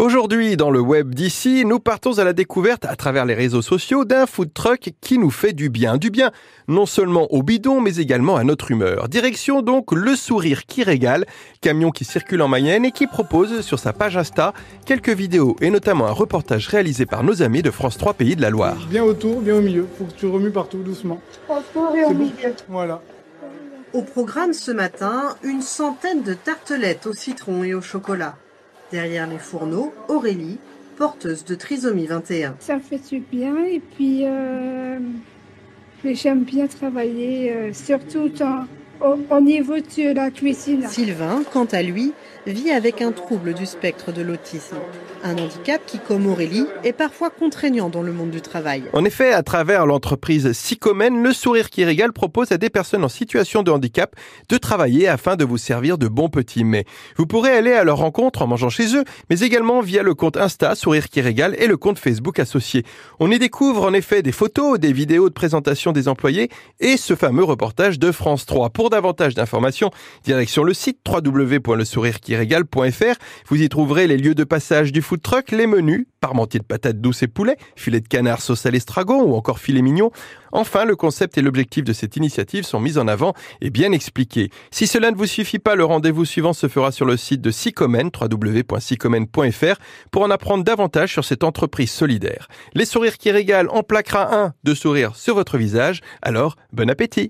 Aujourd'hui, dans le web d'ici, nous partons à la découverte à travers les réseaux sociaux d'un food truck qui nous fait du bien. Du bien non seulement au bidon, mais également à notre humeur. Direction donc le sourire qui régale, camion qui circule en Mayenne et qui propose sur sa page Insta quelques vidéos et notamment un reportage réalisé par nos amis de France 3 Pays de la Loire. Bien autour, bien au milieu. Faut que tu remues partout doucement. et au milieu. Voilà. Au programme ce matin, une centaine de tartelettes au citron et au chocolat. Derrière les fourneaux, Aurélie, porteuse de trisomie 21. Ça fait du bien et puis euh, j'aime bien travailler, euh, surtout en, au, niveau de la cuisine. Sylvain, quant à lui, vit avec un trouble du spectre de l'autisme. Un handicap qui, comme Aurélie, est parfois contraignant dans le monde du travail. En effet, à travers l'entreprise Psychomène, le sourire qui régale propose à des personnes en situation de handicap de travailler afin de vous servir de bons petits mets. Vous pourrez aller à leur rencontre en mangeant chez eux, mais également via le compte Insta Sourire qui régale et le compte Facebook associé. On y découvre en effet des photos, des vidéos de présentation des employés et ce fameux reportage de France 3. Davantage d'informations, direction le site www.lesourire-qui-régale.fr. Vous y trouverez les lieux de passage du food truck, les menus, parmentier de patates douces et poulet, filet de canard sauce à l'estragon ou encore filet mignon. Enfin, le concept et l'objectif de cette initiative sont mis en avant et bien expliqués. Si cela ne vous suffit pas, le rendez-vous suivant se fera sur le site de Sicomen, www.sicomen.fr, pour en apprendre davantage sur cette entreprise solidaire. Les sourires qui régalent en plaquera un de sourire sur votre visage, alors bon appétit